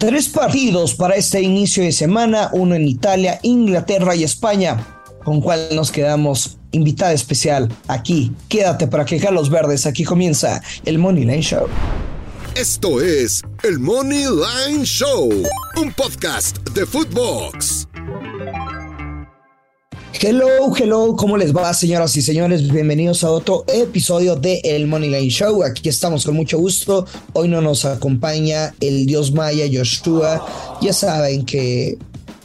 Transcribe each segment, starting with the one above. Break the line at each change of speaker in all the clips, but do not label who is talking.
Tres partidos para este inicio de semana, uno en Italia, Inglaterra y España, con cual nos quedamos invitada especial aquí. Quédate para que los verdes, aquí comienza el Money Line Show.
Esto es el Money Line Show, un podcast de Footbox.
Hello, hello, ¿cómo les va, señoras y señores? Bienvenidos a otro episodio de El Money Line Show. Aquí estamos con mucho gusto. Hoy no nos acompaña el dios maya Joshua. Ya saben que,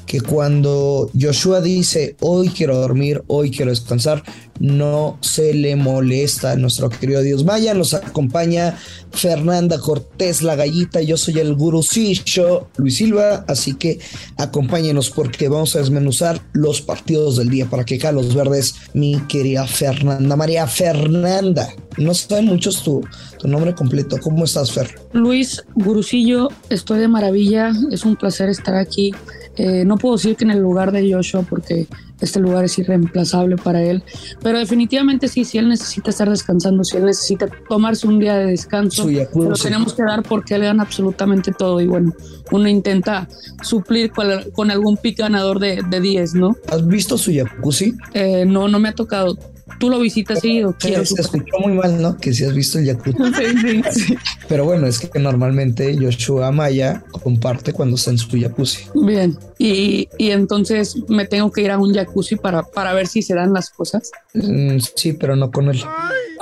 que cuando Joshua dice hoy quiero dormir, hoy quiero descansar, no se le molesta a nuestro querido dios maya. Nos acompaña Fernanda Cortés, la gallita. Yo soy el gurucillo, Luis Silva. Así que acompáñenos porque vamos a desmenuzar los partidos del día para que acá los verdes, mi querida Fernanda María Fernanda. No saben muchos tu, tu nombre completo. ¿Cómo estás, Fer?
Luis Gurusillo, estoy de maravilla, es un placer estar aquí. Eh, no puedo decir que en el lugar de Joshua porque este lugar es irreemplazable para él, pero definitivamente sí, si él necesita estar descansando, si él necesita tomarse un día de descanso, lo tenemos que dar porque él gana absolutamente todo y bueno, uno intenta suplir con, algún pick ganador de, de 10, ¿no?
¿Has visto su jacuzzi?
Eh, no, no me ha tocado. Tú lo visitas seguido, quiero
Se escuchó muy mal, ¿no? Que si has visto el jacuzzi.
Sí, sí, sí.
Pero bueno, es que normalmente Joshua Maya comparte cuando está en su jacuzzi.
Bien, y, y entonces me tengo que ir a un jacuzzi para, para ver si se dan las cosas.
Mm, sí, pero no con él.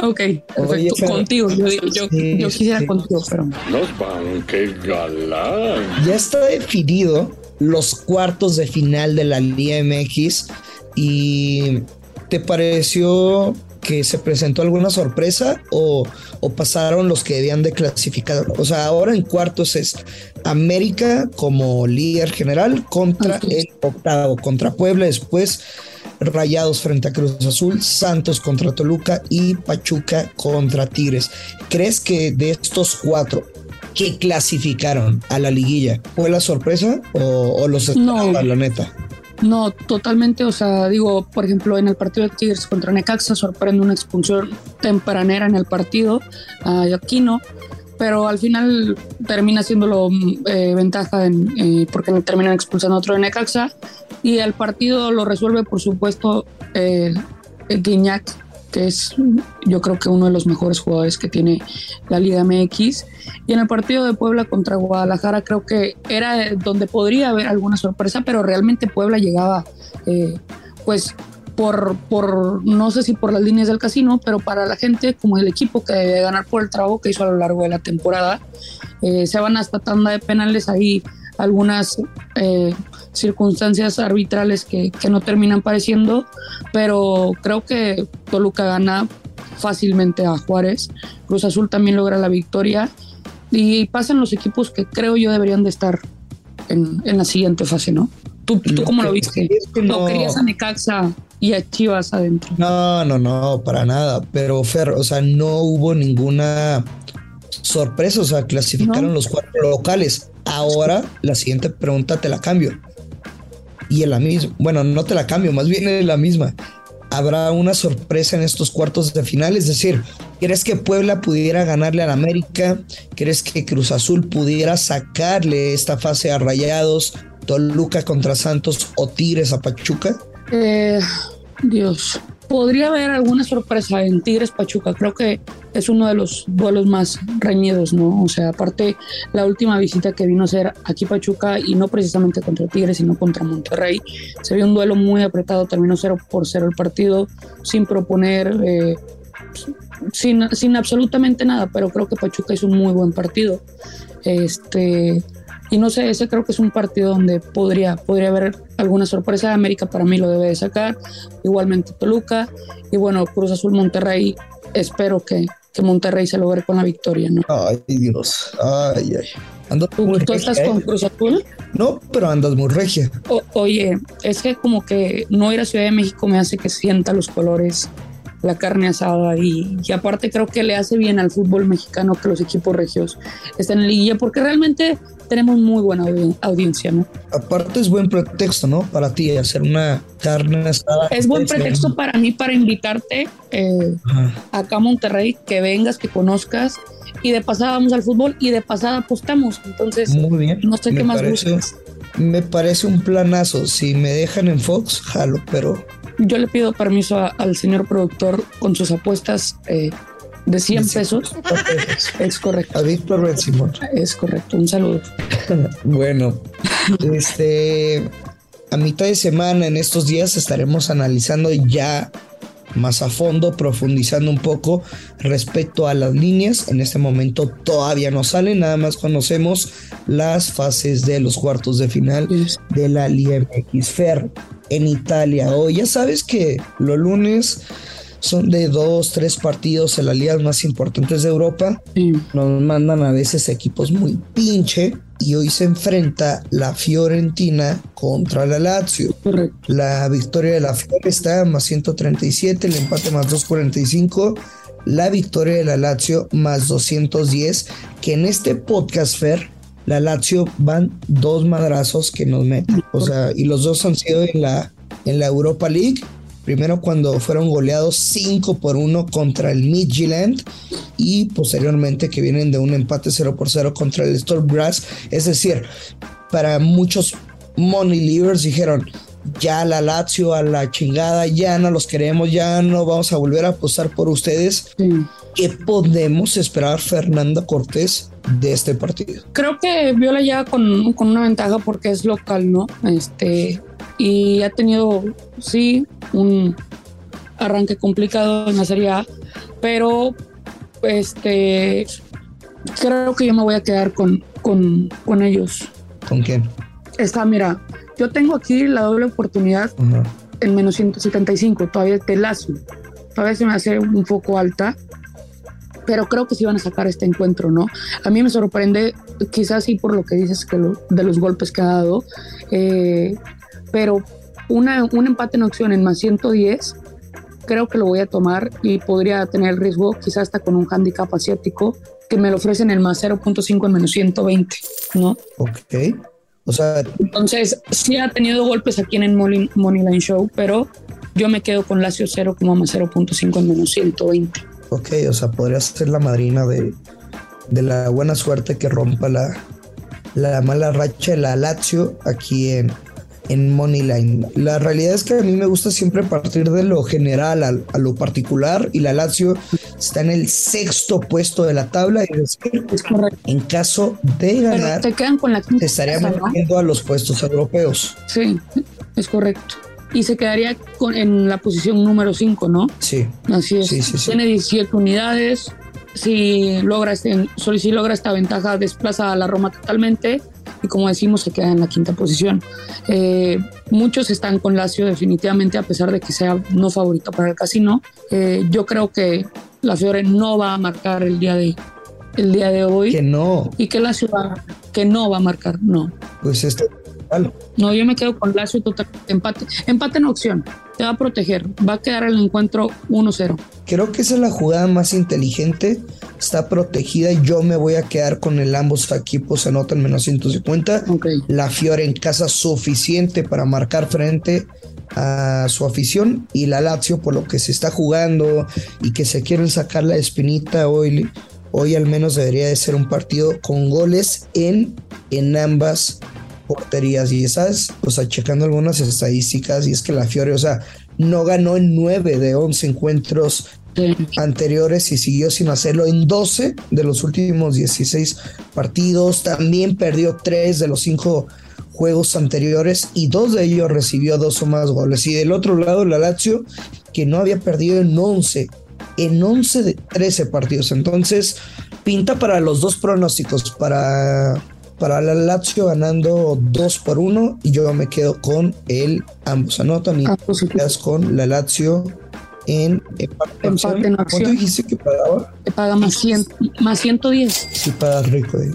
Ok, perfecto.
Oye, pero-
contigo, yo, digo, yo,
Sí,
yo quisiera
sí.
contigo, pero
Los van, qué galán.
Ya está definido los cuartos de final de la Liga MX y ¿te pareció que se presentó alguna sorpresa o, o pasaron los que debían de clasificar? O sea, ahora en cuartos es América como líder general contra el octavo, contra Puebla, después Rayados frente a Cruz Azul, Santos contra Toluca y Pachuca contra Tigres. ¿Crees que de estos cuatro que clasificaron a la liguilla fue la sorpresa o, o los
No.
la neta?
No, totalmente. O sea, digo, por ejemplo, en el partido de Tigres contra Necaxa sorprende una expulsión tempranera en el partido a Aquino, pero al final termina siéndolo eh, ventaja en, eh, porque terminan expulsando a otro de Necaxa y el partido lo resuelve, por supuesto, eh, Guiñac, que es yo creo que uno de los mejores jugadores que tiene la Liga MX. Y en el partido de Puebla contra Guadalajara creo que era donde podría haber alguna sorpresa, pero realmente Puebla llegaba eh, pues por, por, no sé si por las líneas del casino, pero para la gente como el equipo que debe ganar por el trabajo que hizo a lo largo de la temporada, eh, se van hasta tanda de penales ahí algunas eh, circunstancias arbitrales que, que no terminan pareciendo, pero creo que Toluca gana fácilmente a Juárez, Cruz Azul también logra la victoria y pasan los equipos que creo yo deberían de estar en, en la siguiente fase, ¿no? ¿Tú, tú cómo lo viste?
es que
¿No
no.
querías a Necaxa y a Chivas adentro?
No, no, no, para nada. Pero Fer, o sea, no hubo ninguna sorpresa. O sea, clasificaron
No.
los cuatro locales. Ahora la siguiente pregunta te la cambio. Y en la misma, bueno, no te la cambio, más bien es la misma. ¿Habrá una sorpresa en estos cuartos de final? Es decir, ¿crees que Puebla pudiera ganarle al América? ¿Crees que Cruz Azul pudiera sacarle esta fase a Rayados, Toluca contra Santos o Tigres a Pachuca?
Eh, Dios. Podría haber alguna sorpresa en Tigres Pachuca. Creo que es uno de los duelos más reñidos, ¿no? O sea, aparte, la última visita que vino a ser aquí Pachuca y no precisamente contra Tigres, sino contra Monterrey, se vio un duelo muy apretado. Terminó 0 por 0 el partido, sin proponer, eh, sin, sin absolutamente nada, pero creo que Pachuca hizo un muy buen partido. Este. Y no sé, ese creo que es un partido donde podría, podría haber alguna sorpresa. América para mí lo debe de sacar. Igualmente Toluca. Y bueno, Cruz Azul Monterrey. Espero que, que Monterrey se logre con la victoria, ¿no?
Ay, Dios. Ay, ay. Andas
¿Tú,
muy
tú estás con
¿eh?
Cruz Azul?
No, pero andas muy regia.
O- oye, es que como que no ir a Ciudad de México me hace que sienta los colores, la carne asada y, y aparte creo que le hace bien al fútbol mexicano que los equipos regios estén en liguilla porque realmente tenemos muy buena audi- audiencia, ¿no?
Aparte es buen pretexto, ¿no? Para ti hacer una carne asada.
Es buen pretexto para mí para invitarte eh, acá a Monterrey, que vengas, que conozcas y de pasada vamos al fútbol y de pasada apostamos. Entonces,
Muy bien.
no sé
Me
qué más
parece-
buscas.
Me parece un planazo. Si me dejan en Fox, jalo, pero
Yo le pido permiso a- al señor productor con sus apuestas eh, de 100 pesos. Es correcto,
a Víctor Ben Simón.
es correcto. Un saludo.
Bueno, este a mitad de semana en estos días estaremos analizando ya más a fondo, profundizando un poco respecto a las líneas. En este momento todavía no salen, nada más conocemos las fases de los cuartos de final de la Liga MX Fer en Italia. Hoy ya sabes que los lunes son de dos, tres partidos en las ligas más importantes de Europa.
Sí.
Nos mandan a veces equipos muy pinche y hoy se enfrenta la Fiorentina contra la Lazio.
Correcto.
La victoria de la Fiore está más 137, el empate más 245, la victoria de la Lazio más 210, que en este podcast Fer, la Lazio van dos madrazos que nos meten. O sea, y los dos han sido en la, en la Europa League. Primero cuando fueron goleados 5 por 1 contra el Midtjylland y posteriormente que vienen de un empate 0 por 0 contra el Storm Grass. Es decir, para muchos money leavers dijeron, ya la Lazio a la chingada, ya no los queremos, ya no vamos a volver a apostar por ustedes.
Sí.
¿Qué podemos esperar Fernanda Cortés de este partido?
Creo que Viola ya con, con una ventaja porque es local, ¿no? Este, y ha tenido, sí, un arranque complicado en la Serie A, pero este, creo que yo me voy a quedar con, con, con ellos.
¿Con quién?
Está, mira, yo tengo aquí la doble oportunidad
Ajá.
en menos 175, todavía de Lazio. Todavía se me hace un poco alta, pero creo que sí van a sacar este encuentro, ¿no? A mí me sorprende, quizás sí por lo que dices que lo- de los golpes que ha dado, eh, pero una, un empate en opción en más 110, creo que lo voy a tomar y podría tener riesgo, quizás hasta con un handicap asiático, que me lo ofrecen el más 0.5 en menos 120, ¿no?
Ok. O sea,
Entonces, sí ha tenido golpes aquí en el Money, Moneyline Show, pero yo me quedo con Lazio 0 como más 0.5 en menos 120.
ok, o sea, podría ser la madrina de, de la buena suerte que rompa la, la mala racha de la Lazio aquí en, en Moneyline. La realidad es que a mí me gusta siempre partir de lo general a, a lo particular y la Lazio está en el sexto puesto de la tabla y decir,
Es correcto.
en caso de
Pero
ganar
te quedan con la
se estaría metiendo a los puestos europeos.
Sí, es correcto. Y se quedaría con, en la posición número 5, ¿no?
Sí,
Así es.
Sí, sí, sí.
Tiene 17 unidades. Si logra, este, solo si logra esta ventaja, desplaza a la Roma totalmente. Y como decimos, se queda en la quinta posición. Eh, muchos están con Lazio, definitivamente, a pesar de que sea no favorito para el casino. Eh, yo creo que la Fiore no va a marcar el día de, el día de hoy.
que no,
Y que Lazio va, que no va a marcar, no.
pues este
No, yo me quedo con Lazio total empate. Empate en opción. Te va a proteger. Va a quedar el encuentro 1-0.
Creo que esa es la jugada más inteligente. Está protegida. Yo me voy a quedar con el ambos equipos anotan menos 150.
Ok.
La Fiore en casa suficiente para marcar frente a su afición y la Lazio por lo que se está jugando y que se quieren sacar la espinita hoy. Hoy al menos debería de ser un partido con goles en, en ambas porterías. Y sabes, o sea, checando algunas estadísticas, y es que la Fiore, o sea, no ganó en 9 de 11 encuentros anteriores y siguió sin hacerlo en 12 de los últimos 16 partidos. También perdió 3 de los 5 juegos anteriores y dos de ellos recibió dos o más goles. Y del otro lado, la Lazio, que no había perdido en 11, en 11 de 13 partidos. Entonces, pinta para los dos pronósticos, para, para la Lazio ganando 2 por 1 y yo me quedo con el ambos anotan y
Ah, pues
quedas con la Lazio en empate, en acción. ¿Cuánto dijiste que pagaba?
Te paga más, 100, más 110.
Sí, pagas rico. eh.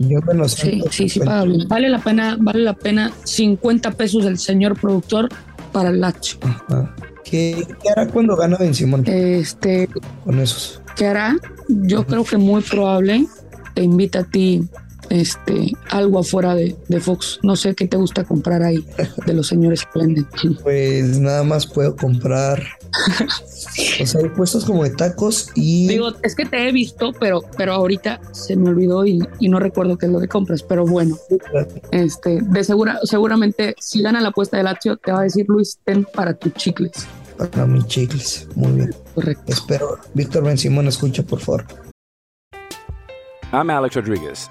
Yo me lo
Sí, sí, sí, paga bien. Vale la pena, vale la pena 50 pesos el señor productor para el Lazio.
Ajá. ¿Qué, qué hará cuando gana Ben Simón
Este,
con esos?
¿qué hará? Yo creo que muy probable te invita a ti este algo afuera de, de Fox. No sé qué te gusta comprar ahí de los señores Splendid.
Pues nada más puedo comprar. o sea, hay puestos como de tacos y.
Digo, es que te he visto, pero, pero ahorita se me olvidó y, y no recuerdo qué es lo que compras. Pero bueno, este, de segura, seguramente si gana la apuesta de Lazio, te va a decir Luis, ten para tus chicles.
Para mis chicles. Muy bien.
Correcto.
Espero. Víctor Ben Simón, escucha, por favor.
I'm Alex Rodriguez.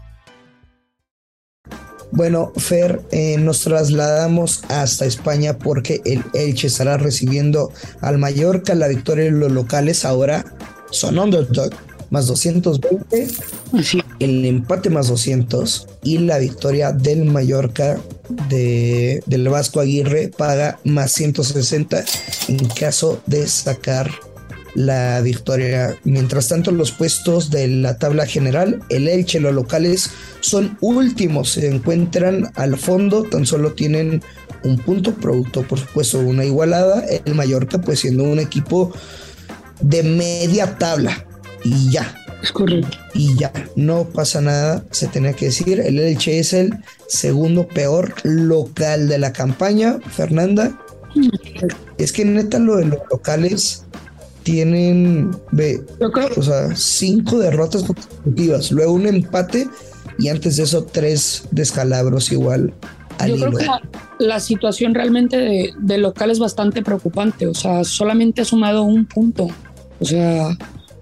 Bueno, Fer, eh, nos trasladamos hasta España porque el Elche estará recibiendo al Mallorca. La victoria de los locales ahora son underdog, más 220.
Así.
el empate más 200 y la victoria del Mallorca de, del Vasco Aguirre paga más 160 en caso de sacar la victoria. Mientras tanto, los puestos de la tabla general, el Elche, los locales son últimos, se encuentran al fondo, tan solo tienen un punto, producto por supuesto una igualada. El Mallorca, pues siendo un equipo de media tabla y ya,
Es correcto.
y ya, no pasa nada, se tenía que decir, el Elche es el segundo peor local de la campaña, Fernanda. Es que neta lo de los locales tienen, ve, o sea, cinco derrotas consecutivas, luego un empate y antes de eso tres descalabros igual al
Yo creo que la, la situación realmente de, de local es bastante preocupante. O sea, solamente ha sumado un punto. O sea,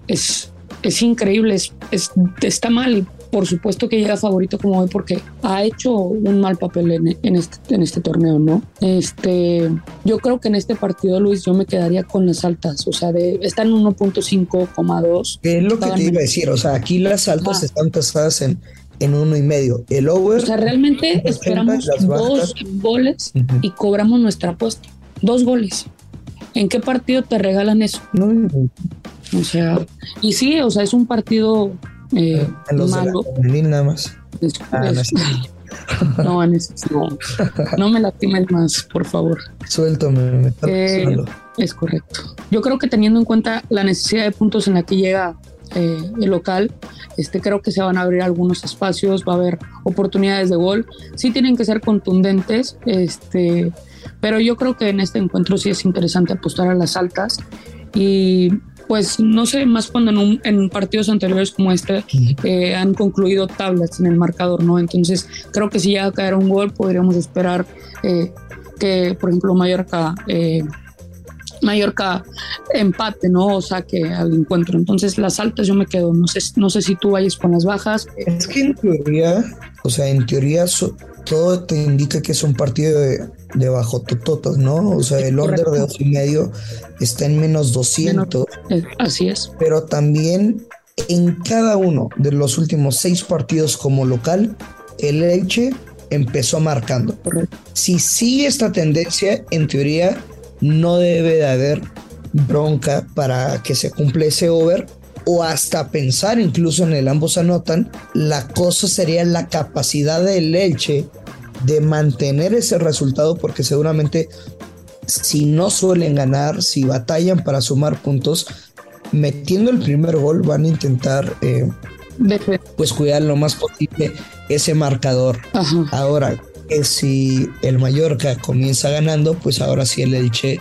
es, es increíble, es, es- está mal. Por supuesto que llega favorito como hoy porque ha hecho un mal papel en, en este, en este torneo, ¿no? Este, yo creo que en este partido, Luis, yo me quedaría con las altas. O sea, de, está en 1.5,2.
¿Qué es lo que te iba a decir? O sea, aquí las altas
Ah.
están tasadas en, en uno y medio. El over.
O sea, realmente esperamos dos goles y cobramos nuestra apuesta. Dos goles. ¿En qué partido te regalan eso?
No,
O sea, y sí, o sea, es un partido eh,
en los de la
malo.
femenil nada más.
Es-
Ah, no,
es- no, no, no me lastimes más, por favor.
Suéltame, me está
Eh. Es correcto. Yo creo que teniendo en cuenta la necesidad de puntos en la que llega eh, el local, este, creo que se van a abrir algunos espacios, va a haber oportunidades de gol. Sí tienen que ser contundentes, este, pero yo creo que en este encuentro sí es interesante apostar a las altas y pues no sé, más cuando en, un- en partidos anteriores como este eh, han concluido tablas en el marcador, ¿no? Entonces creo que si llega a caer un gol podríamos esperar eh, que, por ejemplo, Mallorca... eh, Mallorca empate, ¿no? O saque al encuentro. Entonces, las altas yo me quedo. No sé, no sé si tú vayas con las bajas.
Es que en teoría, o sea, en teoría so- todo te indica que es un partido de, de bajo tototas, ¿no? O sea, el under de
Correcto.
dos y medio está en menos 200,
Eh, así es.
pero también en cada uno de los últimos seis partidos como local, el Elche empezó marcando.
Correcto.
Si sigue esta tendencia, en teoría no debe de haber bronca para que se cumpla ese over o hasta pensar incluso en el ambos anotan. La cosa sería la capacidad del Elche de mantener ese resultado porque seguramente si no suelen ganar, si batallan para sumar puntos, metiendo el primer gol van a intentar eh, pues cuidar lo más posible ese marcador.
Ajá.
Ahora que si el Mallorca comienza ganando, pues ahora sí el Elche,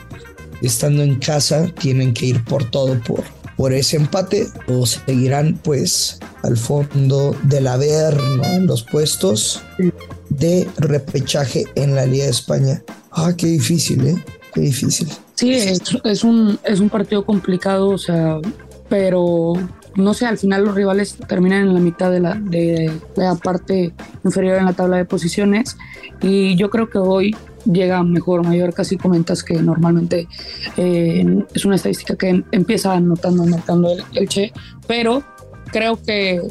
estando en casa, tienen que ir por todo por, por ese empate o seguirán pues al fondo del Averno en los puestos de repechaje en la Liga de España. Ah, qué difícil, ¿eh? Qué difícil.
Sí, es, un, es un partido complicado, o sea, pero no sé, al final los rivales terminan en la mitad de la, de la parte inferior en la tabla de posiciones y yo creo que hoy llega mejor Mallorca, si comentas que normalmente eh, es una estadística que empieza anotando, anotando el, el, Che, pero creo que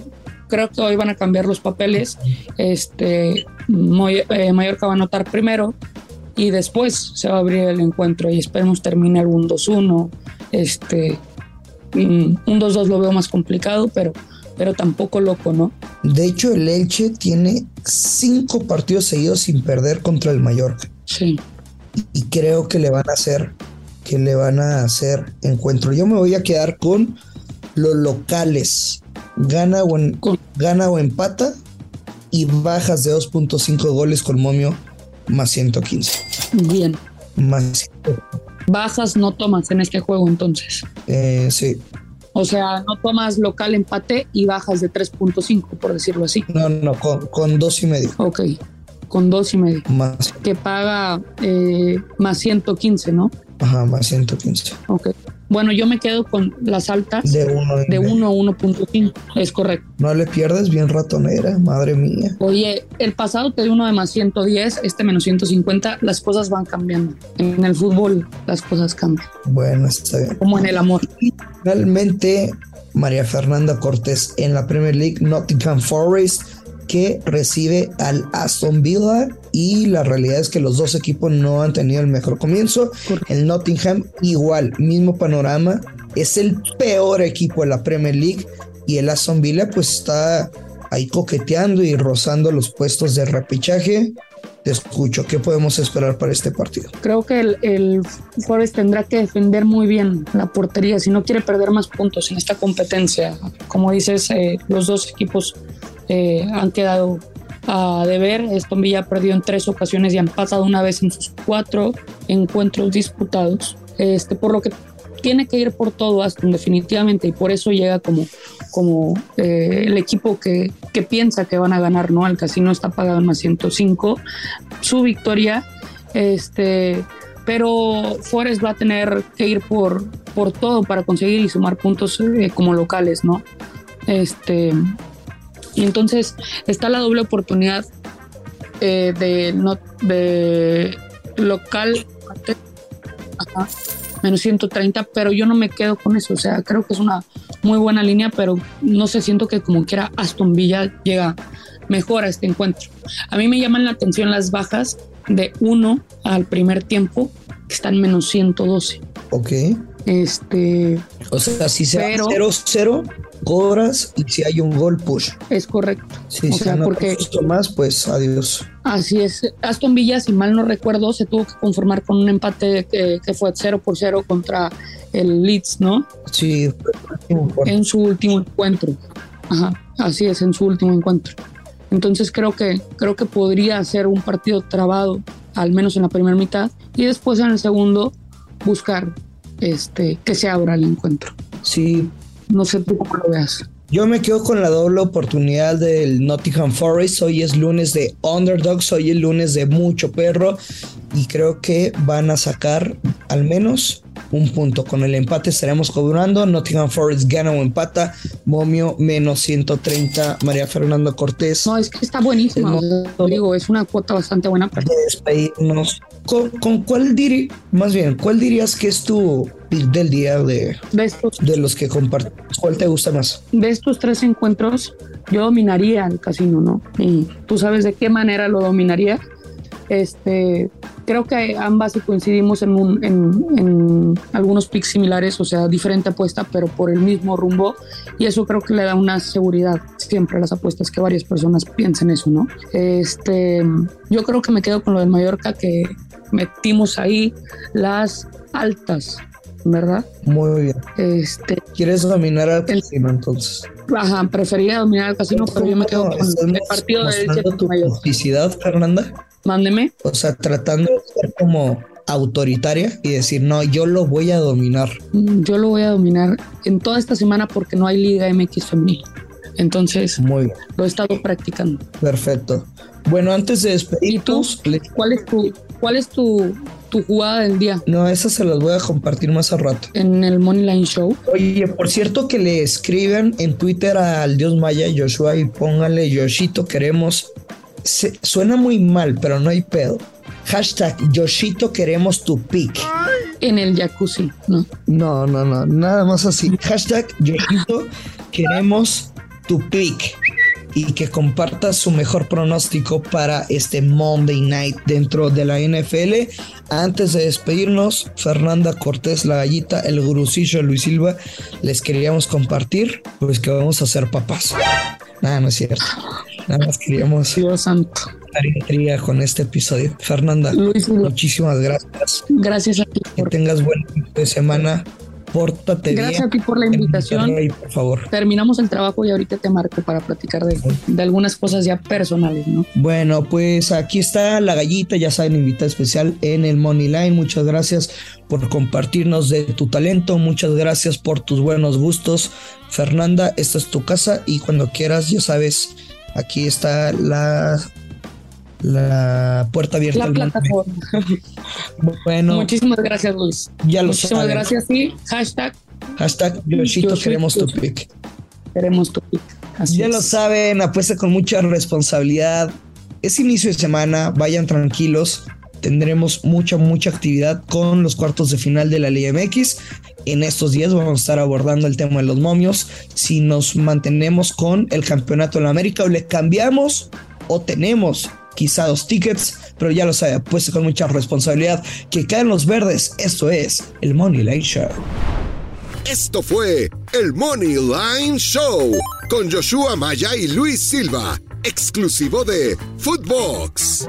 creo que hoy van a cambiar los papeles. Este eh, Mallorca va a anotar primero y después se va a abrir el encuentro y esperemos termine algún 2-1. Este, un 2-2 lo veo más complicado, pero, pero tampoco loco, ¿no?
De hecho, el Elche tiene cinco partidos seguidos sin perder contra el Mallorca.
Sí.
Y creo que le van a hacer, que le van a hacer encuentro. Yo me voy a quedar con los locales. Gana o, en, gana o empata y bajas de 2.5 goles con momio más 115.
Bien.
Más
Bajas no tomas en este juego entonces.
Eh, sí.
O sea, no tomas local empate y bajas de 3.5, por decirlo así.
No, no, con, con dos y medio.
Ok, con dos y medio.
Más.
Que paga eh, más 115, ¿no?
Ajá, más 115.
Ok. Bueno, yo me quedo con las altas
de 1
de 1 a 1.5, es correcto.
No le pierdes bien ratonera, madre mía.
Oye, el pasado te dio uno de más 110, este menos 150, las cosas van cambiando. En el fútbol las cosas cambian.
Bueno, está bien.
Como en el amor.
Y finalmente, María Fernanda Cortés en la Premier League, Nottingham Forest que recibe al Aston Villa y la realidad es que los dos equipos no han tenido el mejor comienzo. El Nottingham igual, mismo panorama, es el peor equipo de la Premier League y el Aston Villa pues está ahí coqueteando y rozando los puestos de repechaje. Te escucho, ¿qué podemos esperar para este partido?
Creo que el, el Forest tendrá que defender muy bien la portería si no quiere perder más puntos en esta competencia. Como dices, eh, los dos equipos eh, han quedado a deber. Aston Villa perdió en tres ocasiones y han pasado una vez en sus cuatro encuentros disputados. Este, por lo que tiene que ir por todo Aston definitivamente y por eso llega como, como eh, el equipo que, que, piensa que van a ganar, ¿no? El casino está pagado en más 105. Su victoria, este, pero Forest va a tener que ir por, por todo para conseguir y sumar puntos eh, como locales, ¿no? Este, y entonces está la doble oportunidad eh, de, no, de local ajá, menos 130, pero yo no me quedo con eso. O sea, creo que es una muy buena línea, pero no sé, siento que como quiera Aston Villa llega mejor a este encuentro. A mí me llaman la atención las bajas de 1 al primer tiempo, que están menos 112.
Ok.
Este.
O sea, si se 0-0, cobras y si hay un gol, push.
Es correcto.
Si se sea, porque más, pues adiós.
Así es. Aston Villa, si mal no recuerdo, se tuvo que conformar con un empate que, que fue 0 por 0 contra el Leeds, ¿no?
Sí,
en su último encuentro. Ajá, así es, en su último encuentro. Entonces creo que, creo que podría ser un partido trabado, al menos en la primera mitad, y después en el segundo buscar este, que se abra el encuentro.
Sí.
No sé tú cómo lo veas.
Yo me quedo con la doble oportunidad del Nottingham Forest. Hoy es lunes de underdogs, hoy es lunes de mucho perro y creo que van a sacar al menos un punto. Con el empate estaremos cobrando. Nottingham Forest gana o empata. Momio menos 130. María Fernanda Cortés.
No, es que está buenísimo. Digo, es una cuota bastante buena.
Para despedirnos. ¿Con, con cuál dirías, más bien, cuál dirías que es tu del día de,
de, estos,
de los que compartes? ¿Cuál te gusta más?
De estos tres encuentros, yo dominaría el casino, ¿no? Y tú sabes de qué manera lo dominaría. Este, creo que ambas coincidimos en, un, en, en, algunos picks similares, o sea, diferente apuesta, pero por el mismo rumbo. Y eso creo que le da una seguridad siempre a las apuestas que varias personas piensen eso, ¿no? Este, yo creo que me quedo con lo del Mallorca, que metimos ahí las altas, ¿verdad?
Muy bien.
Este,
¿Quieres dominar al casino entonces?
Ajá, prefería dominar al casino, pero yo me quedo con el partido de Elche
tu publicidad, Fernanda?
Mándeme.
O sea, tratando de ser como autoritaria y decir, no, yo lo voy a dominar.
Yo lo voy a dominar en toda esta semana porque no hay Liga MX femenil. Entonces,
Muy bien.
lo he estado practicando.
Perfecto. Bueno, antes de despedirnos,
¿Y tú? ¿Cuál es tu, cuál es tu tu jugada del día.
No, esas se las voy a compartir más a rato.
En el Moneyline Show.
Oye, por cierto que le escriban en Twitter al Dios Maya Joshua y póngale Yoshito queremos. Suena muy mal, pero no hay pedo. Hashtag Yoshito queremos tu pick.
En el jacuzzi, ¿no?
No, no, no, nada más así. Hashtag Yoshito queremos tu pick y que comparta su mejor pronóstico para este Monday Night dentro de la NFL. Antes de despedirnos, Fernanda Cortés, la gallita, el gurucillo Luis Silva, les queríamos compartir, pues que vamos a ser papás. Nada, no es cierto. Nada más queríamos
Dios santo.
intriga con este episodio. Fernanda, muchísimas gracias.
Gracias a ti.
Que tengas buen fin de semana. Pórtate
Gracias a ti por la invitación.
por favor.
Terminamos el trabajo y ahorita te marco para platicar de, de, algunas cosas ya personales, ¿no?
Bueno, pues aquí está la gallita, ya saben, invitada especial en el Money Line. Muchas gracias por compartirnos de tu talento. Muchas gracias por tus buenos gustos. Fernanda, esta es tu casa y cuando quieras, ya sabes, aquí está la la puerta abierta.
La plataforma.
Bueno.
Muchísimas gracias, Luis.
Ya lo
Muchísimas gracias y hashtag.
Hashtag Yoshito, queremos tu pick.
Queremos tu pick.
ya lo saben, apuesta con mucha responsabilidad. Es inicio de semana, vayan tranquilos. Tendremos mucha, mucha actividad con los cuartos de final de la Liga MX. En estos días vamos a estar abordando el tema de los momios. Si nos mantenemos con el campeonato en la América o le cambiamos o tenemos quizá dos tickets, pero ya lo sabe, pues con mucha responsabilidad que caen los verdes. Esto es el Money Line Show.
Esto fue el Money Line Show con Joshua Maya y Luis Silva, exclusivo de Footbox.